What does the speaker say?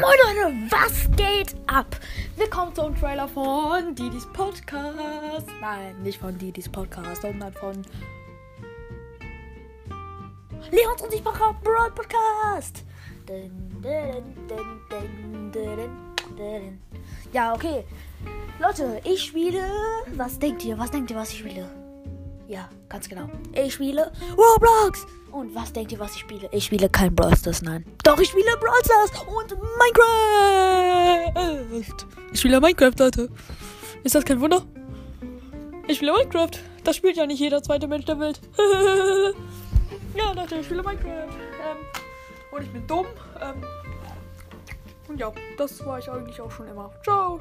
Moin Leute, was geht ab? Willkommen zum Trailer von Didis Podcast. Nein, nicht von Didis Podcast, sondern von Leons unsichtbarer Broad Podcast. Ja, okay. Leute, ich spiele. Was denkt ihr? Was denkt ihr, was ich spiele? Ja, ganz genau. Ich spiele Roblox. Und was denkt ihr, was ich spiele? Ich spiele kein Brawl Stars, nein. Doch, ich spiele Brawl Stars und Minecraft. Ich spiele Minecraft, Leute. Ist das kein Wunder? Ich spiele Minecraft. Das spielt ja nicht jeder zweite Mensch der Welt. ja, Leute, ich spiele Minecraft. Ähm, und ich bin dumm. Ähm, und ja, das war ich eigentlich auch schon immer. Ciao.